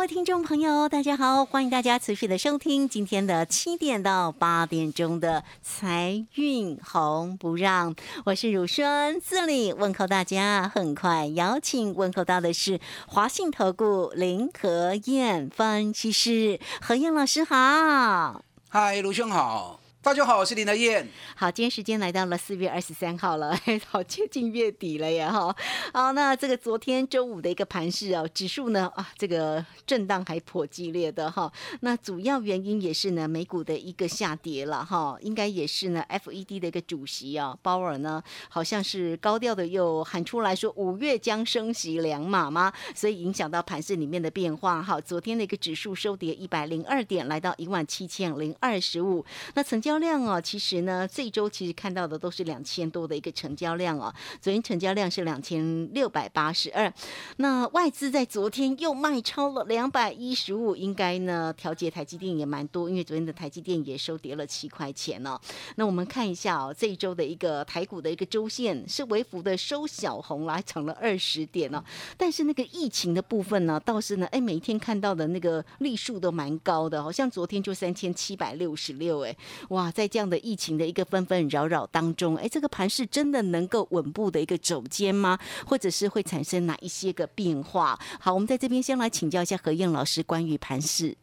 各位听众朋友，大家好，欢迎大家持续的收听今天的七点到八点钟的财运红不让，我是汝轩，这里问候大家。很快邀请问候到的是华信投顾林和燕分析师何燕老师好，嗨，卢兄好。大家好，我是林德燕。好，今天时间来到了四月二十三号了，好接近月底了呀哈。好，那这个昨天周五的一个盘势哦，指数呢啊，这个震荡还颇激烈的哈。那主要原因也是呢，美股的一个下跌了哈，应该也是呢，FED 的一个主席啊，鲍尔呢，好像是高调的又喊出来说五月将升息两码吗？所以影响到盘势里面的变化哈。昨天的一个指数收跌一百零二点，来到一万七千零二十五，那曾经。交量哦，其实呢，这一周其实看到的都是两千多的一个成交量哦。昨天成交量是两千六百八十二，那外资在昨天又卖超了两百一十五，应该呢调节台积电也蛮多，因为昨天的台积电也收跌了七块钱哦。那我们看一下哦，这一周的一个台股的一个周线是微幅的收小红，来涨了二十点哦。但是那个疫情的部分呢，倒是呢，哎，每一天看到的那个例数都蛮高的，好像昨天就三千七百六十六，哎，哇。哇，在这样的疫情的一个纷纷扰扰当中，哎，这个盘是真的能够稳步的一个走坚吗？或者是会产生哪一些个变化？好，我们在这边先来请教一下何燕老师关于盘势。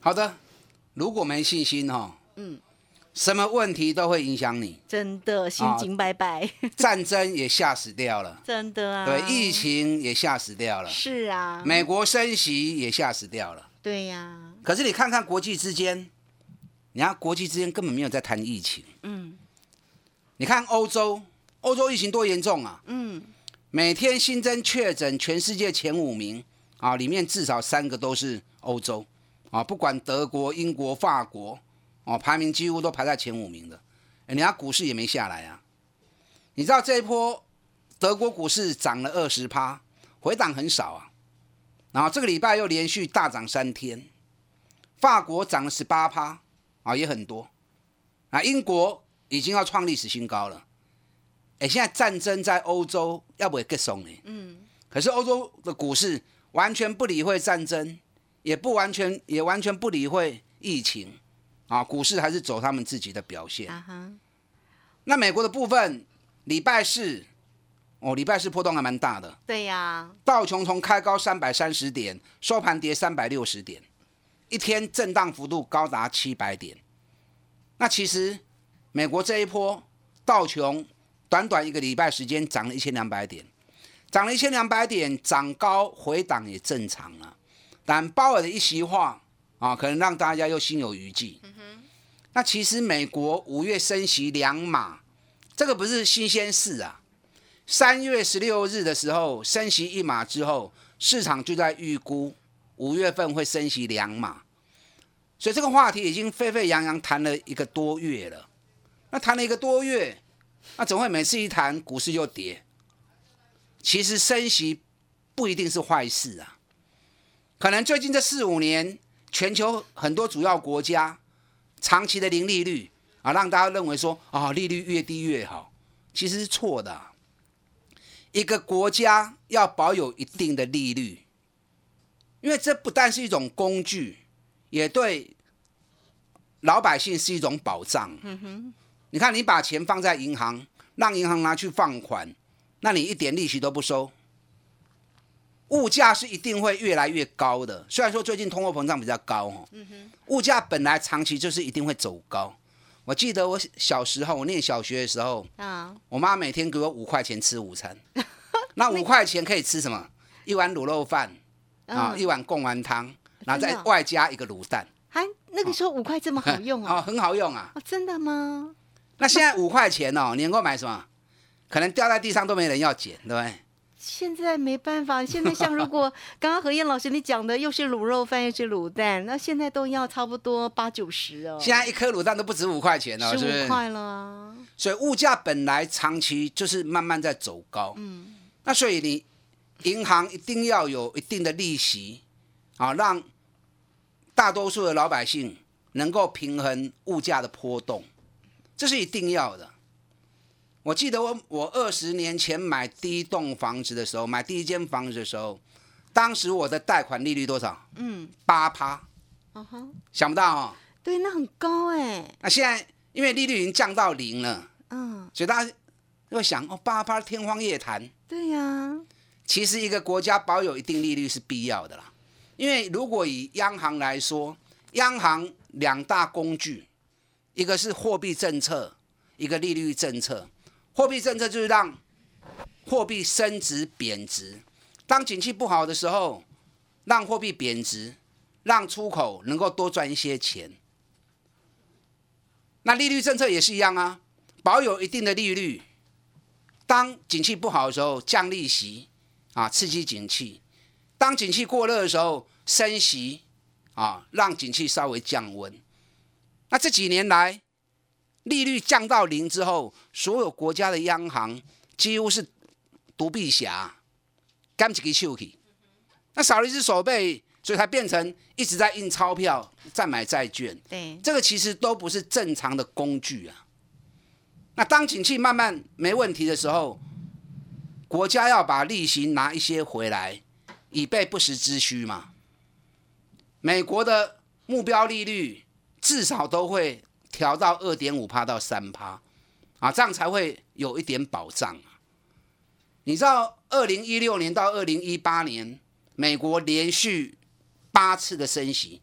好的，如果没信心哈，嗯，什么问题都会影响你，真的心惊拜拜。战争也吓死掉了，真的啊。对，疫情也吓死掉了，是啊。美国升息也吓死掉了，对呀。可是你看看国际之间。你看，国际之间根本没有在谈疫情。嗯，你看欧洲，欧洲疫情多严重啊！嗯，每天新增确诊，全世界前五名啊，里面至少三个都是欧洲啊，不管德国、英国、法国哦，排名几乎都排在前五名的。人家股市也没下来啊。你知道这一波德国股市涨了二十趴，回档很少啊。然后这个礼拜又连续大涨三天，法国涨了十八趴。啊，也很多，啊，英国已经要创历史新高了，哎，现在战争在欧洲要不会更松呢？嗯，可是欧洲的股市完全不理会战争，也不完全也完全不理会疫情，啊，股市还是走他们自己的表现。啊，那美国的部分，礼拜四，哦，礼拜四波动还蛮大的。对呀，道琼从开高三百三十点，收盘跌三百六十点。一天震荡幅度高达七百点，那其实美国这一波道琼短短一个礼拜时间涨了一千两百点，涨了一千两百点，涨高回档也正常了。但鲍尔的一席话啊，可能让大家又心有余悸。那其实美国五月升息两码，这个不是新鲜事啊。三月十六日的时候升息一码之后，市场就在预估。五月份会升息两码，所以这个话题已经沸沸扬扬谈了一个多月了。那谈了一个多月，那怎么会每次一谈股市就跌？其实升息不一定是坏事啊。可能最近这四五年，全球很多主要国家长期的零利率啊，让大家认为说啊，利率越低越好，其实是错的。一个国家要保有一定的利率。因为这不但是一种工具，也对老百姓是一种保障。嗯哼，你看，你把钱放在银行，让银行拿去放款，那你一点利息都不收，物价是一定会越来越高的。虽然说最近通货膨胀比较高，哦，嗯哼，物价本来长期就是一定会走高。我记得我小时候，我念小学的时候，啊，我妈每天给我五块钱吃午餐，那五块钱可以吃什么？一碗卤肉饭。啊，一碗贡丸汤，然后再外加一个卤蛋。还那个时候五块这么好用啊？哦，很好用啊。真的吗？那现在五块钱哦，你能够买什么？可能掉在地上都没人要捡，对不对？现在没办法，现在像如果 刚刚何燕老师你讲的又是卤肉饭又是卤蛋，那现在都要差不多八九十哦，现在一颗卤蛋都不止五块钱了，是不是？十五块了。啊所以物价本来长期就是慢慢在走高，嗯，那所以你银行一定要有一定的利息啊，让大多数的老百姓能够平衡物价的波动，这是一定要的。我记得我我二十年前买第一栋房子的时候，买第一间房子的时候，当时我的贷款利率多少？嗯，八趴。嗯哼，想不到哦。对，那很高哎。那现在因为利率已经降到零了，嗯，所以大家会想哦，八趴天方夜谭。对呀。其实一个国家保有一定利率是必要的啦，因为如果以央行来说，央行两大工具，一个是货币政策，一个利率政策。货币政策就是让货币升值贬值，当景气不好的时候，让货币贬值，让出口能够多赚一些钱。那利率政策也是一样啊，保有一定的利率，当景气不好的时候降利息啊，刺激景气；当景气过热的时候升息啊，让景气稍微降温。那这几年来。利率降到零之后，所有国家的央行几乎是独臂侠，干几个手去。那少了一只手背，所以它变成一直在印钞票、在买债券。对，这个其实都不是正常的工具啊。那当景气慢慢没问题的时候，国家要把利息拿一些回来，以备不时之需嘛。美国的目标利率至少都会。调到二点五趴到三趴，啊，这样才会有一点保障。你知道，二零一六年到二零一八年，美国连续八次的升息，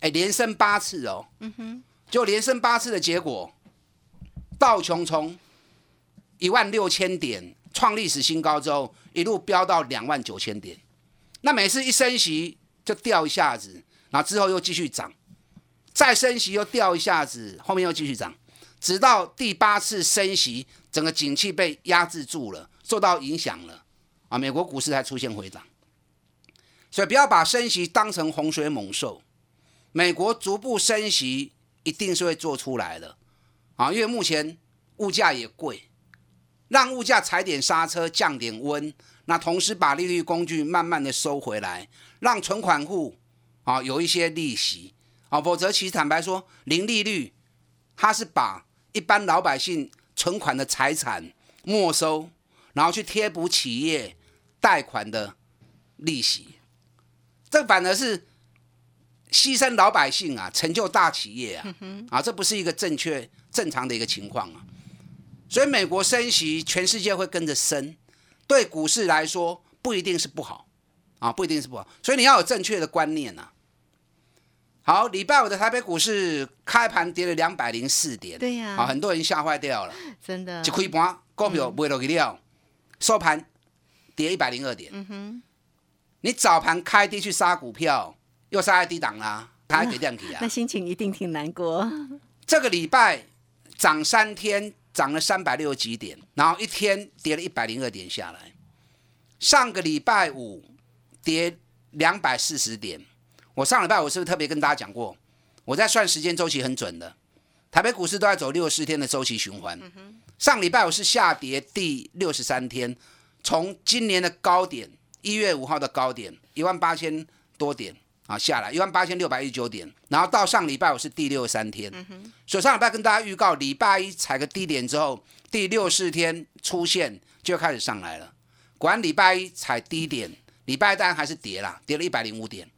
哎，连升八次哦。嗯哼。就连升八次的结果，道琼从一万六千点创历史新高之后，一路飙到两万九千点。那每次一升息就掉一下子，然后之后又继续涨。再升息又掉一下子，后面又继续涨，直到第八次升息，整个景气被压制住了，受到影响了，啊，美国股市才出现回涨。所以不要把升息当成洪水猛兽，美国逐步升息一定是会做出来的，啊，因为目前物价也贵，让物价踩点刹车，降点温，那同时把利率工具慢慢的收回来，让存款户啊有一些利息。啊，否则其实坦白说，零利率，它是把一般老百姓存款的财产没收，然后去贴补企业贷款的利息，这反而是牺牲老百姓啊，成就大企业啊，啊，这不是一个正确正常的一个情况啊。所以美国升息，全世界会跟着升，对股市来说不一定是不好。啊，不一定是不好。所以你要有正确的观念呐。好，礼拜五的台北股市开盘跌了两百零四点，对呀，啊，很多人吓坏掉了，真的，一开盘股票卖落去了，收盘跌一百零二点，嗯哼，你早盘开低去杀股票，又杀在低档啦，它还给亮起啊，那心情一定挺难过。这个礼拜涨三天，涨了三百六十几点，然后一天跌了一百零二点下来，上个礼拜五跌两百四十点。我上礼拜我是不是特别跟大家讲过？我在算时间周期很准的，台北股市都在走六十四天的周期循环。上礼拜我是下跌第六十三天，从今年的高点一月五号的高点一万八千多点啊下来一万八千六百一十九点，然后到上礼拜我是第六十三天。所以上礼拜跟大家预告，礼拜一踩个低点之后，第六四天出现就开始上来了。果然礼拜一踩低点，礼拜当然还是跌了，跌了一百零五点。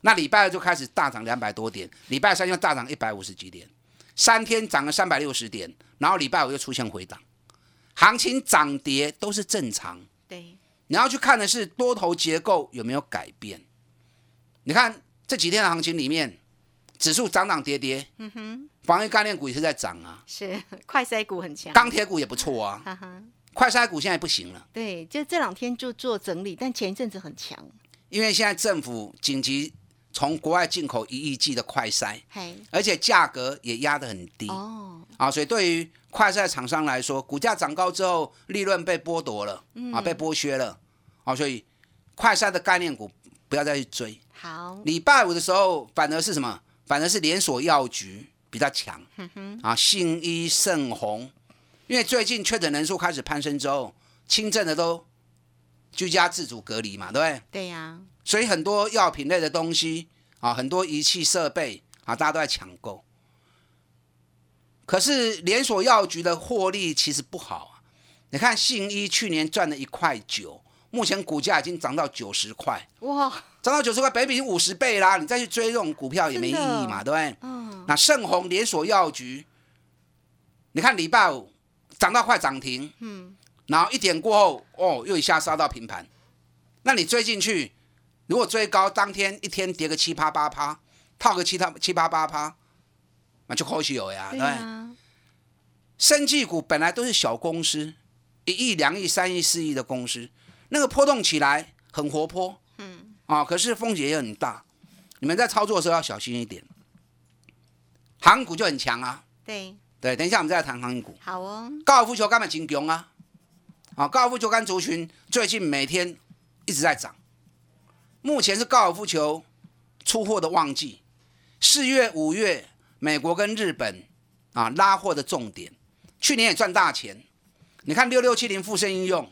那礼拜二就开始大涨两百多点，礼拜三又大涨一百五十几点，三天涨了三百六十点，然后礼拜五又出现回档，行情涨跌都是正常。对，你要去看的是多头结构有没有改变。你看这几天的行情里面，指数涨涨跌跌，嗯哼，防御概念股也是在涨啊，是快筛股很强，钢铁股也不错啊，哈哈。快筛股现在不行了。对，就这两天就做整理，但前一阵子很强，因为现在政府紧急。从国外进口一亿剂的快筛，嘿，而且价格也压得很低。哦，啊，所以对于快筛厂商来说，股价涨高之后，利润被剥夺了嗯。啊，被剥削了啊，所以快筛的概念股不要再去追。好，礼拜五的时候，反而是什么？反而是连锁药局比较强，啊，信医、盛虹，因为最近确诊人数开始攀升之后，轻症的都居家自主隔离嘛，对不对？对呀，所以很多药品类的东西啊，很多仪器设备啊，大家都在抢购。可是连锁药局的获利其实不好啊。你看信医去年赚了一块九，目前股价已经涨到九十块，哇，涨到九十块，北比五十倍啦，你再去追这种股票也没意义嘛，对不对？嗯，那盛虹连锁药局，你看礼拜五涨到快涨停，嗯，然后一点过后，哦，又一下杀到平盘。那你追进去，如果追高，当天一天跌个七趴八趴，套个七套七八八趴，那就可惜有呀，对对不对？呀，生技股本来都是小公司，一亿、两亿、三亿、四亿的公司，那个波动起来很活泼，嗯，啊，可是风险也很大。你们在操作的时候要小心一点。航股就很强啊，对，对，等一下我们再来谈航股。好哦，高尔夫球杆嘛金强啊，啊，高尔夫球杆族群最近每天一直在涨，目前是高尔夫球出货的旺季，四月、五月美国跟日本啊拉货的重点，去年也赚大钱。你看六六七零富盛应用，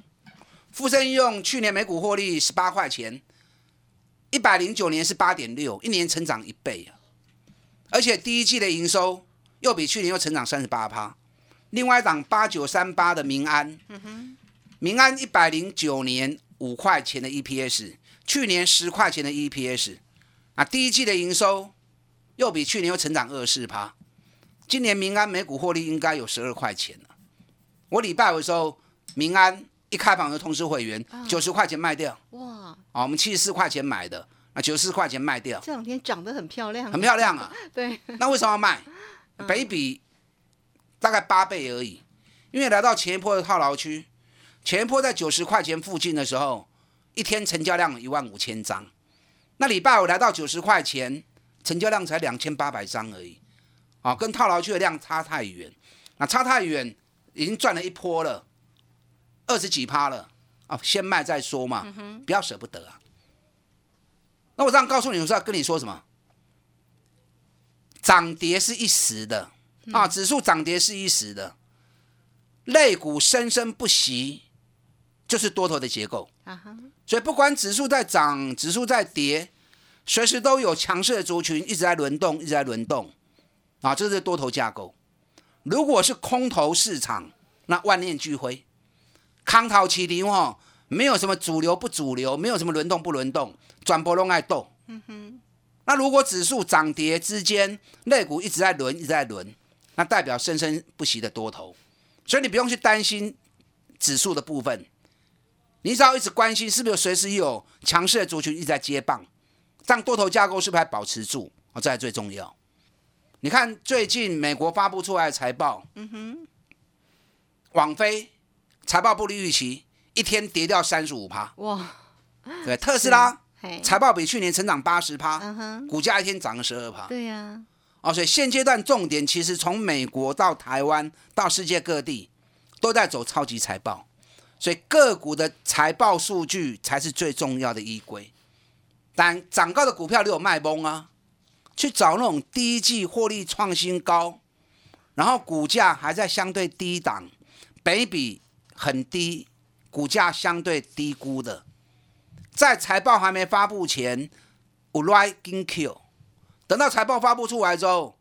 富盛应用去年每股获利十八块钱，一百零九年是八点六，一年成长一倍啊！而且第一季的营收又比去年又成长三十八趴。另外一档八九三八的民安，民安一百零九年五块钱的 EPS，去年十块钱的 EPS，啊，第一季的营收又比去年又成长二四趴。今年民安每股获利应该有十二块钱了。我礼拜五的时候，民安一开盘就通知会员，九十块钱卖掉，哇，啊，我们七十四块钱买的，那九十四块钱卖掉，这两天长得很漂亮，很漂亮啊。对，那为什么要卖？北比大概八倍而已，因为来到前一波的套牢区，前一波在九十块钱附近的时候，一天成交量一万五千张，那礼拜五来到九十块钱，成交量才两千八百张而已，啊，跟套牢区的量差太远，那差太远，已经赚了一波了，二十几趴了，啊，先卖再说嘛，不要舍不得啊。那我这样告诉你，我是要跟你说什么？涨跌是一时的啊，指数涨跌是一时的，类股生生不息，就是多头的结构。啊，所以不管指数在涨，指数在跌，随时都有强势的族群一直在轮动，一直在轮动啊，这是多头架构。如果是空头市场，那万念俱灰，康涛麒麟哦，没有什么主流不主流，没有什么轮动不轮动，转波龙爱动。嗯哼。那如果指数涨跌之间，类股一直在轮，一直在轮，那代表生生不息的多头，所以你不用去担心指数的部分，你只要一直关心是不是随时有强势的族群一直在接棒，这样多头架构是不是还保持住？哦，这才最重要。你看最近美国发布出来的财报，嗯哼，网飞财报不利预期，一天跌掉三十五趴，哇，对，特斯拉嘿，财报比去年成长八十趴，嗯，股价一天涨了十二趴。对呀，哦，所以现阶段重点其实从美国到台湾到世界各地都在走超级财报，所以个股的财报数据才是最重要的依归。但涨高的股票你有卖崩啊，去找那种第一季获利创新高，然后股价还在相对低档，北比很低，股价相对低估的，在财报还没发布前，有 right 跟 Q。等到财报发布出来之后，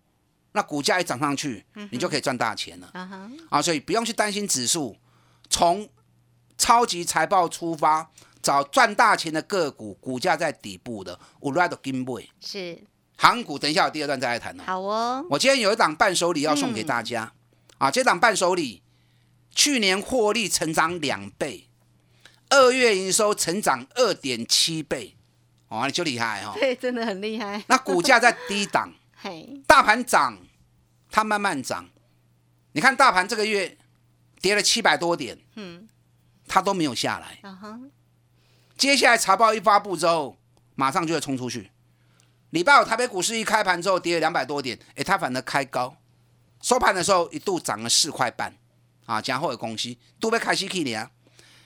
那股价一涨上去，你就可以赚大钱了啊！所以不用去担心指数，从超级财报出发，找赚大钱的个股，股价在底部的，有 right 跟 boy。是，航股等一下我第二段再来谈哦。好哦，我今天有一档伴手礼要送给大家、啊！这档伴手礼去年获利成长两倍，二月营收成长二点七倍，哦，你就厉害哈、哦！对，真的很厉害，那股价在低档。嘿，大盘涨，它慢慢涨。你看大盘这个月跌了七百多点，嗯，它都没有下来。啊哈，接下来财报一发布之后，马上就会冲出去。礼拜五台北股市一开盘之后跌了两百多点，哎，它反而开高，收盘的时候一度涨了四块半，啊，加厚的公司都被开西 K 啊。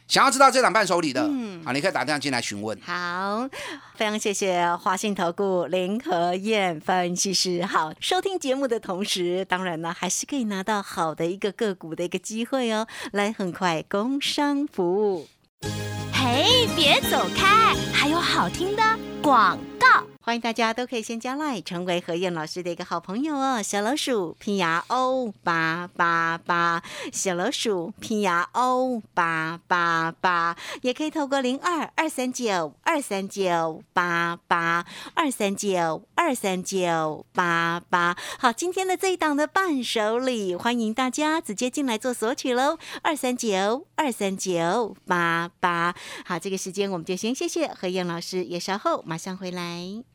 想要知道这档伴手礼的，嗯啊，你可以打电话进来询问。好，非常谢谢华信投顾林和燕分析师。好，收听节目的同时，当然呢，还是可以拿到好的一个个股的一个机会哦。来，很快工商服务。嘿，别走开，还有好听的广告。欢迎大家都可以先加来，成为何燕老师的一个好朋友哦。小老鼠拼牙 O 八八八，小老鼠拼牙 O 八八八，也可以透过零二二三九二三九八八二三九二三九八八。好，今天的这一档的伴手礼，欢迎大家直接进来做索取喽。二三九二三九八八。好，这个时间我们就先谢谢何燕老师，也稍后马上回来。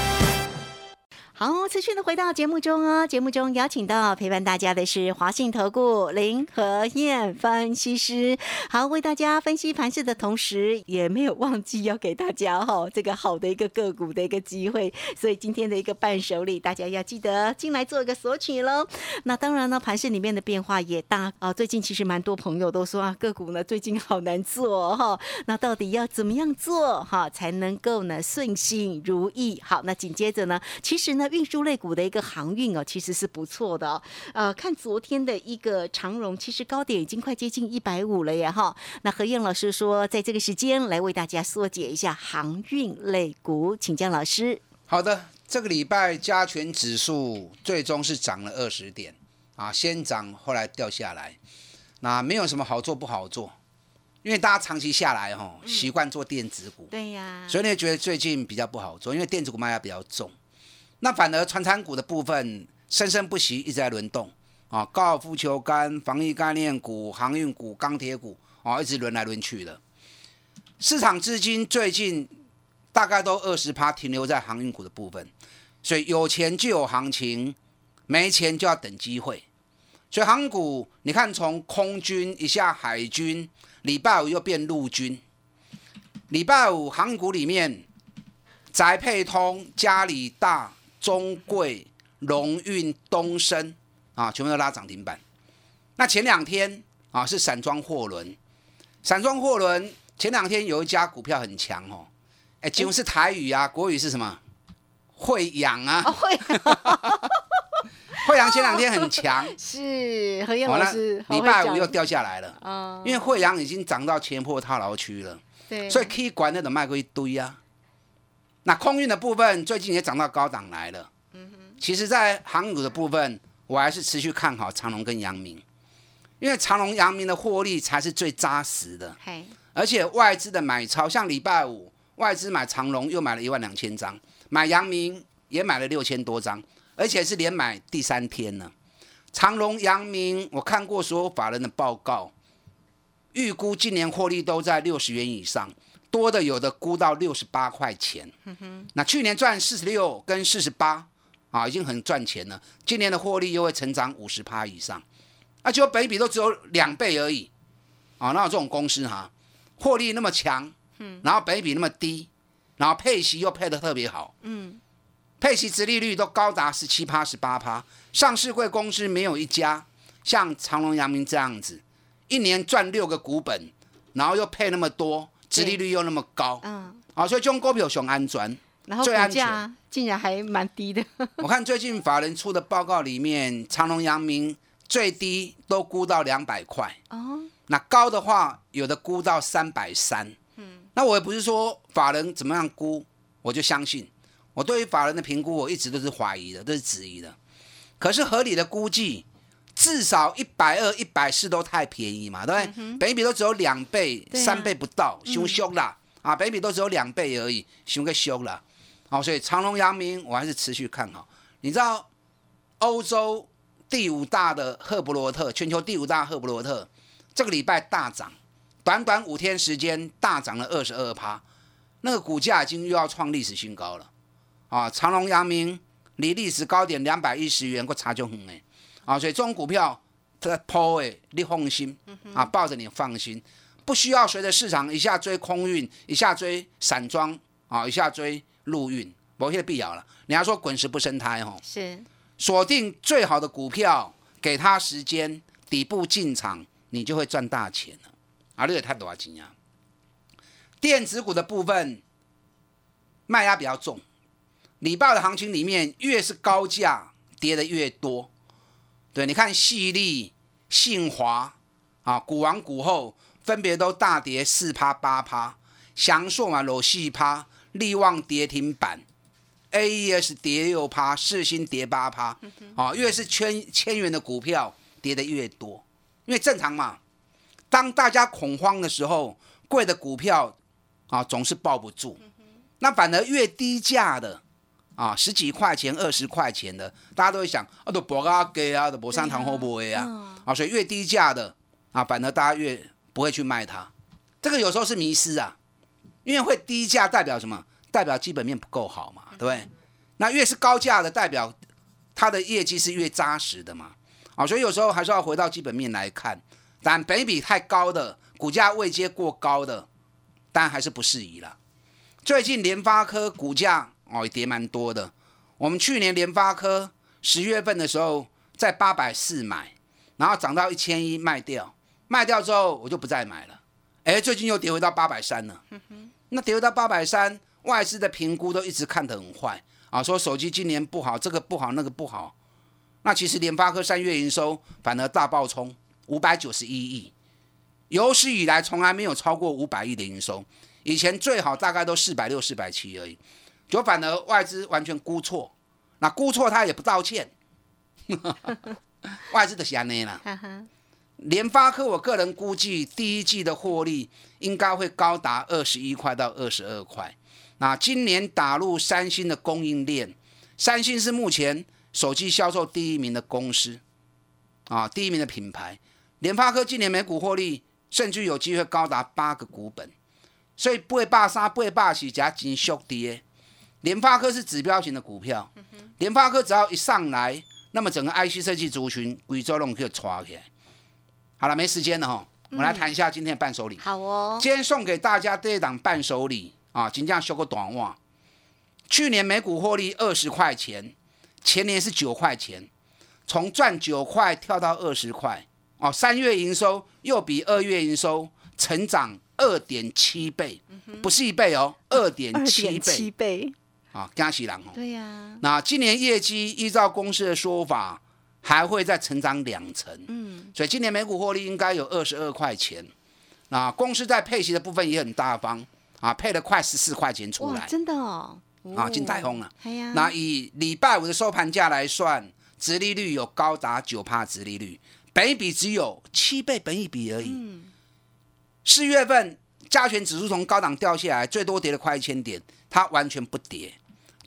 好，持续的回到节目中哦。节目中邀请到陪伴大家的是华信投顾林和燕分析师。好，为大家分析盘势的同时，也没有忘记要给大家哈这个好的一个个股的一个机会。所以今天的一个伴手礼，大家要记得进来做一个索取喽。那当然呢，盘市里面的变化也大啊。最近其实蛮多朋友都说啊，个股呢最近好难做哈。那到底要怎么样做哈才能够呢顺心如意？好，那紧接着呢，其实呢。运输类股的一个航运哦，其实是不错的。呃，看昨天的一个长荣，其实高点已经快接近一百五了耶，哈。那何燕老师说，在这个时间来为大家缩解一下航运类股，请江老师。好的，这个礼拜加权指数最终是涨了二十点啊，先涨后来掉下来。那没有什么好做不好做，因为大家长期下来哈，习惯做电子股，对呀，所以你觉得最近比较不好做，因为电子股卖压比较重。那反而传产股的部分生生不息，一直在轮动啊，高尔夫球杆、防疫概念股、航运股、钢铁股啊，一直轮来轮去的。市场资金最近大概都二十趴停留在航运股的部分，所以有钱就有行情，没钱就要等机会。所以航股你看，从空军一下海军，礼拜五又变陆军，礼拜五航股里面，宅配通、嘉里大。中贵、龙运、东升。啊，全部都拉涨停板。那前两天啊是散装货轮，散装货轮前两天有一家股票很强哦，哎，几乎是台语啊，国语是什么？惠阳啊，惠 惠阳前两天很强，是何燕老师，礼拜五又掉下来了。啊，因为惠阳已经涨到前坡套牢区了，对，所以可以管那种卖过一堆啊。那空运的部分最近也涨到高档来了。嗯哼，其实，在航股的部分，我还是持续看好长隆跟阳明，因为长隆、阳明的获利才是最扎实的。而且外资的买超，像礼拜五外资买长隆又买了一万两千张，买阳明也买了六千多张，而且是连买第三天呢。长隆、阳明，我看过所有法人的报告，预估今年获利都在六十元以上。多的有的估到六十八块钱，那去年赚四十六跟四十八啊，已经很赚钱了。今年的获利又会成长五十趴以上，而且本比都只有两倍而已啊！那这种公司哈，获利那么强，然后本比那么低，然后配息又配的特别好，嗯，配息值利率都高达十七趴、十八趴，上市贵公司没有一家像长隆、阳明这样子，一年赚六个股本，然后又配那么多。殖利率又那么高，嗯，啊，所以中股票熊安全，然后股价竟然还蛮低的。我看最近法人出的报告里面，长隆、阳明最低都估到两百块，哦，那高的话有的估到三百三，嗯，那我也不是说法人怎么样估，我就相信。我对于法人的评估，我一直都是怀疑的，都是质疑的。可是合理的估计。至少一百二、一百四都太便宜嘛，对不对？北比都只有两倍、三倍不到，凶凶啦啊！北比都只有两倍而已，凶个凶了。好，所以长隆、阳明我还是持续看好。你知道欧洲第五大的赫伯罗特，全球第五大赫伯罗特，这个礼拜大涨，短短五天时间大涨了二十二趴，那个股价已经又要创历史新高了啊！长隆、阳明离历史高点两百一十元，我差就很哎啊！所以这种股票它抛诶，你放心啊，抱着你放心，不需要随着市场一下追空运，一下追散装啊，一下追陆运，没些必要了。你要说滚石不生胎哦，是锁定最好的股票，给它时间，底部进场，你就会赚大钱了。啊，这个太多钱啊！电子股的部分卖压比较重，礼拜的行情里面，越是高价跌的越多。对，你看细粒、信华啊，股王股后分别都大跌四趴八趴，翔硕嘛裸细趴，力旺跌停板，AES 跌六趴，世星跌八趴，啊，越是千千元的股票跌的越多，因为正常嘛。当大家恐慌的时候，贵的股票啊总是抱不住，那反而越低价的啊十几块钱、二十块钱的，大家都会想啊都博啊给啊，都博三堂后不会啊，啊所以越低价的啊，反而大家越不会去卖它。这个有时候是迷失啊，因为会低价代表什么？代表基本面不够好嘛，对不对？那越是高价的，代表它的业绩是越扎实的嘛，啊，所以有时候还是要回到基本面来看。但本比太高的股价位阶过高的，当然还是不适宜了。最近联发科股价哦也跌蛮多的。我们去年联发科十月份的时候在八百四买，然后涨到一千一卖掉，卖掉之后我就不再买了。哎，最近又跌回到八百三了。那跌回到八百三，外资的评估都一直看得很坏啊，说手机今年不好，这个不好，那个不好。那其实联发科三月营收反而大爆冲。五百九十一亿，有史以来从来没有超过五百亿的营收，以前最好大概都四百六、四百七而已，就反而外资完全估错，那估错他也不道歉，外资的瞎捏了。联发科，我个人估计第一季的获利应该会高达二十一块到二十二块。那今年打入三星的供应链，三星是目前手机销售第一名的公司，啊，第一名的品牌。联发科今年每股获利甚至有机会高达八个股本，所以不会霸杀，不会霸起，加紧缩跌。联发科是指标型的股票，联发科只要一上来，那么整个 IC 设计族群贵州龙可以抓起来。好了，没时间了哈，我们来谈一下今天的伴手礼。好哦，今天送给大家这一档伴手礼啊，金价修个短袜。去年每股获利二十块钱，前年是九块钱，从赚九块跳到二十块。哦，三月营收又比二月营收成长二点七倍，不是一倍哦，二点七倍。啊，加喜郎哦。对呀。那今年业绩依照公司的说法，还会再成长两成。嗯。所以今年每股获利应该有二十二块钱。那公司在配息的部分也很大方啊，配了快十四块钱出来。真的哦。啊，进台风了。那以礼拜五的收盘价来算，殖利率有高达九帕殖利率。本一比只有七倍本一比而已。四月份加权指数从高档掉下来，最多跌了快一千点，它完全不跌。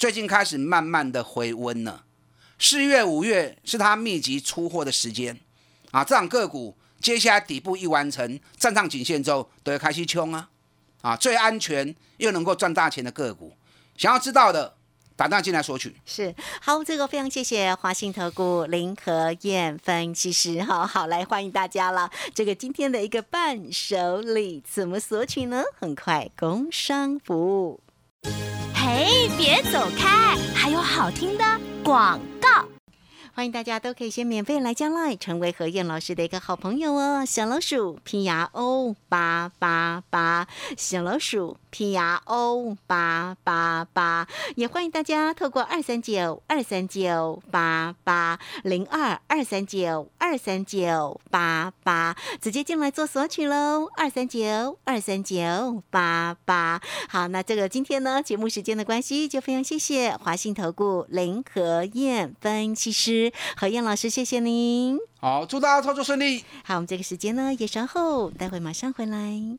最近开始慢慢的回温了。四月、五月是它密集出货的时间啊，这档个股接下来底部一完成，站上颈线之后，都要开始冲啊啊，最安全又能够赚大钱的个股，想要知道的。打电话进来索取是好，这个非常谢谢华信投顾林和燕分析师，好好来欢迎大家了。这个今天的一个伴手礼怎么索取呢？很快工商服务。嘿，别走开，还有好听的广告。欢迎大家都可以先免费来加 line，，成为何燕老师的一个好朋友哦。小老鼠拼牙哦八八八，小老鼠拼牙 O 八八八，也欢迎大家透过二三九二三九八八零二二三九二三九八八直接进来做索取喽。二三九二三九八八，好，那这个今天呢，节目时间的关系，就非常谢谢华信投顾林和燕分析师。何燕老师，谢谢您。好，祝大家操作顺利。好，我们这个时间呢也稍后，待会马上回来。